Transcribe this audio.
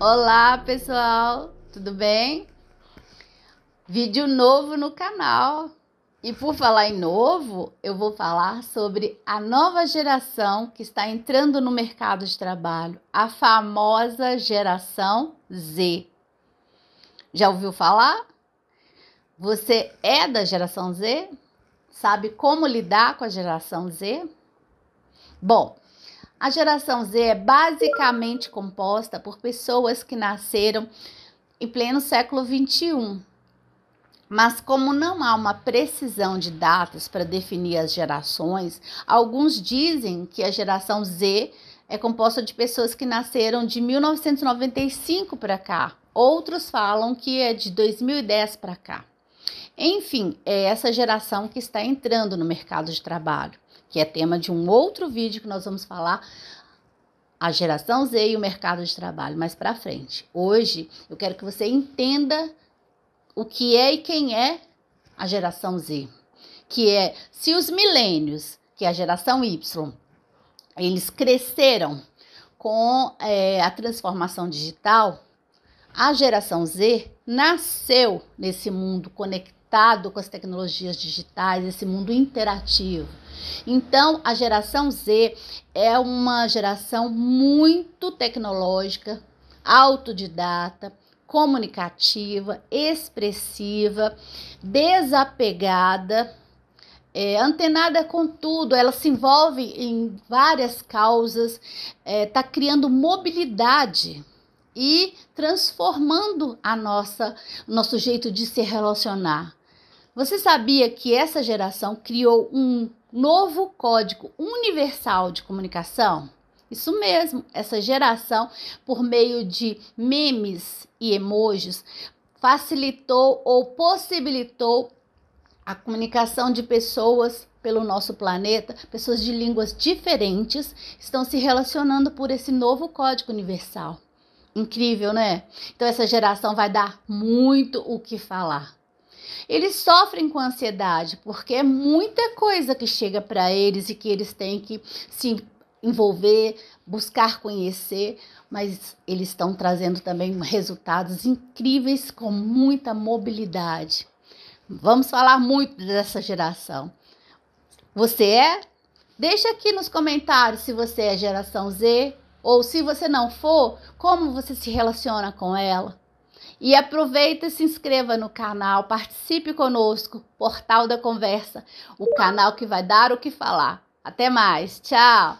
Olá, pessoal, tudo bem? Vídeo novo no canal. E por falar em novo, eu vou falar sobre a nova geração que está entrando no mercado de trabalho, a famosa geração Z. Já ouviu falar? Você é da geração Z? Sabe como lidar com a geração Z? Bom, a geração Z é basicamente composta por pessoas que nasceram em pleno século 21. Mas, como não há uma precisão de datas para definir as gerações, alguns dizem que a geração Z é composta de pessoas que nasceram de 1995 para cá. Outros falam que é de 2010 para cá. Enfim, é essa geração que está entrando no mercado de trabalho, que é tema de um outro vídeo que nós vamos falar a geração Z e o mercado de trabalho mais para frente. Hoje eu quero que você entenda o que é e quem é a geração Z, que é se os milênios, que é a geração Y, eles cresceram com é, a transformação digital, a geração Z nasceu nesse mundo conectado conectado com as tecnologias digitais, esse mundo interativo. Então, a geração Z é uma geração muito tecnológica, autodidata, comunicativa, expressiva, desapegada, é, antenada com tudo, ela se envolve em várias causas, está é, tá criando mobilidade e transformando a nossa nosso jeito de se relacionar. Você sabia que essa geração criou um novo código universal de comunicação? Isso mesmo, essa geração, por meio de memes e emojis, facilitou ou possibilitou a comunicação de pessoas pelo nosso planeta, pessoas de línguas diferentes, estão se relacionando por esse novo código universal. Incrível, né? Então, essa geração vai dar muito o que falar. Eles sofrem com ansiedade porque é muita coisa que chega para eles e que eles têm que se envolver, buscar conhecer, mas eles estão trazendo também resultados incríveis com muita mobilidade. Vamos falar muito dessa geração. Você é? Deixa aqui nos comentários se você é geração Z ou se você não for, como você se relaciona com ela. E aproveita e se inscreva no canal, participe conosco, Portal da Conversa, o canal que vai dar o que falar. Até mais, tchau!